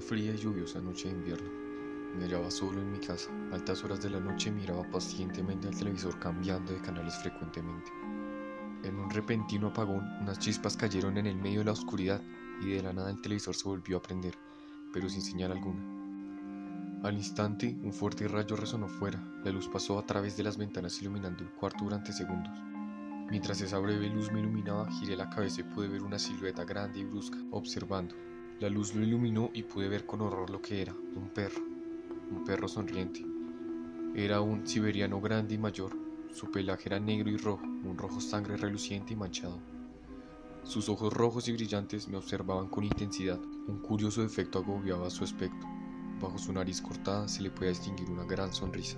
fría y lluviosa noche de invierno. Me hallaba solo en mi casa. A altas horas de la noche miraba pacientemente al televisor cambiando de canales frecuentemente. En un repentino apagón, unas chispas cayeron en el medio de la oscuridad y de la nada el televisor se volvió a prender, pero sin señal alguna. Al instante, un fuerte rayo resonó fuera. La luz pasó a través de las ventanas iluminando el cuarto durante segundos. Mientras esa breve luz me iluminaba, giré la cabeza y pude ver una silueta grande y brusca, observando. La luz lo iluminó y pude ver con horror lo que era, un perro, un perro sonriente. Era un siberiano grande y mayor, su pelaje era negro y rojo, un rojo sangre reluciente y manchado. Sus ojos rojos y brillantes me observaban con intensidad, un curioso efecto agobiaba su aspecto. Bajo su nariz cortada se le podía distinguir una gran sonrisa.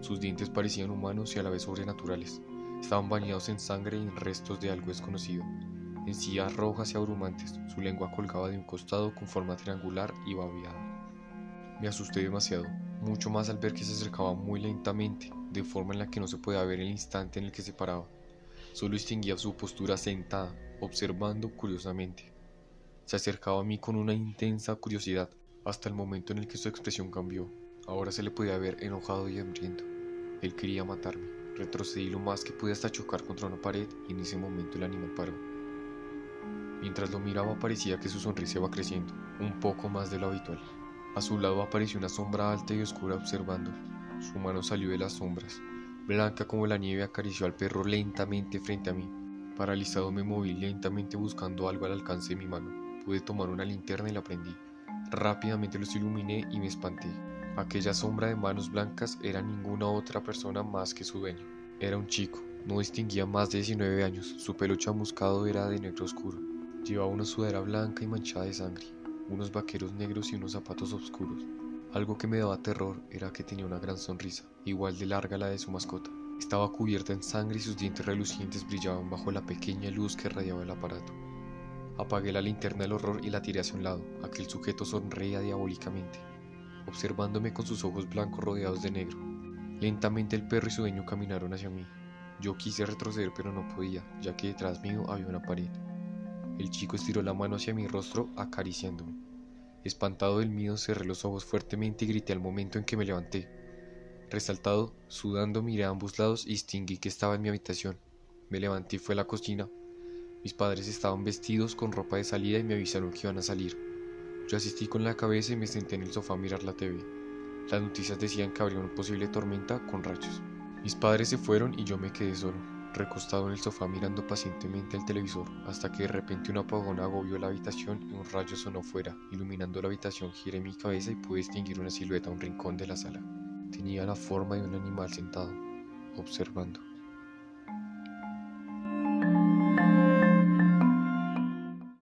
Sus dientes parecían humanos y a la vez sobrenaturales. Estaban bañados en sangre y en restos de algo desconocido encías rojas y abrumantes, su lengua colgaba de un costado con forma triangular y babeada. Me asusté demasiado, mucho más al ver que se acercaba muy lentamente, de forma en la que no se podía ver el instante en el que se paraba. Solo distinguía su postura sentada, observando curiosamente. Se acercaba a mí con una intensa curiosidad, hasta el momento en el que su expresión cambió. Ahora se le podía ver enojado y hambriento. Él quería matarme. Retrocedí lo más que pude hasta chocar contra una pared y en ese momento el animal paró. Mientras lo miraba parecía que su sonrisa iba creciendo, un poco más de lo habitual. A su lado apareció una sombra alta y oscura observando. Su mano salió de las sombras. Blanca como la nieve acarició al perro lentamente frente a mí. Paralizado me moví lentamente buscando algo al alcance de mi mano. Pude tomar una linterna y la prendí. Rápidamente los iluminé y me espanté. Aquella sombra de manos blancas era ninguna otra persona más que su dueño. Era un chico, no distinguía más de 19 años, su pelo chamuscado era de negro oscuro. Llevaba una sudadera blanca y manchada de sangre, unos vaqueros negros y unos zapatos oscuros. Algo que me daba terror era que tenía una gran sonrisa, igual de larga la de su mascota. Estaba cubierta en sangre y sus dientes relucientes brillaban bajo la pequeña luz que radiaba el aparato. Apagué la linterna del horror y la tiré hacia un lado. Aquel sujeto sonreía diabólicamente, observándome con sus ojos blancos rodeados de negro. Lentamente el perro y su dueño caminaron hacia mí. Yo quise retroceder pero no podía, ya que detrás mío había una pared. El chico estiró la mano hacia mi rostro acariciándome. Espantado del miedo, cerré los ojos fuertemente y grité al momento en que me levanté. Resaltado, sudando, miré a ambos lados y distinguí que estaba en mi habitación. Me levanté y fui a la cocina. Mis padres estaban vestidos con ropa de salida y me avisaron que iban a salir. Yo asistí con la cabeza y me senté en el sofá a mirar la TV. Las noticias decían que habría una posible tormenta con rayos. Mis padres se fueron y yo me quedé solo recostado en el sofá mirando pacientemente el televisor, hasta que de repente un apagón agobió la habitación y un rayo sonó fuera. Iluminando la habitación giré mi cabeza y pude distinguir una silueta a un rincón de la sala. Tenía la forma de un animal sentado, observando.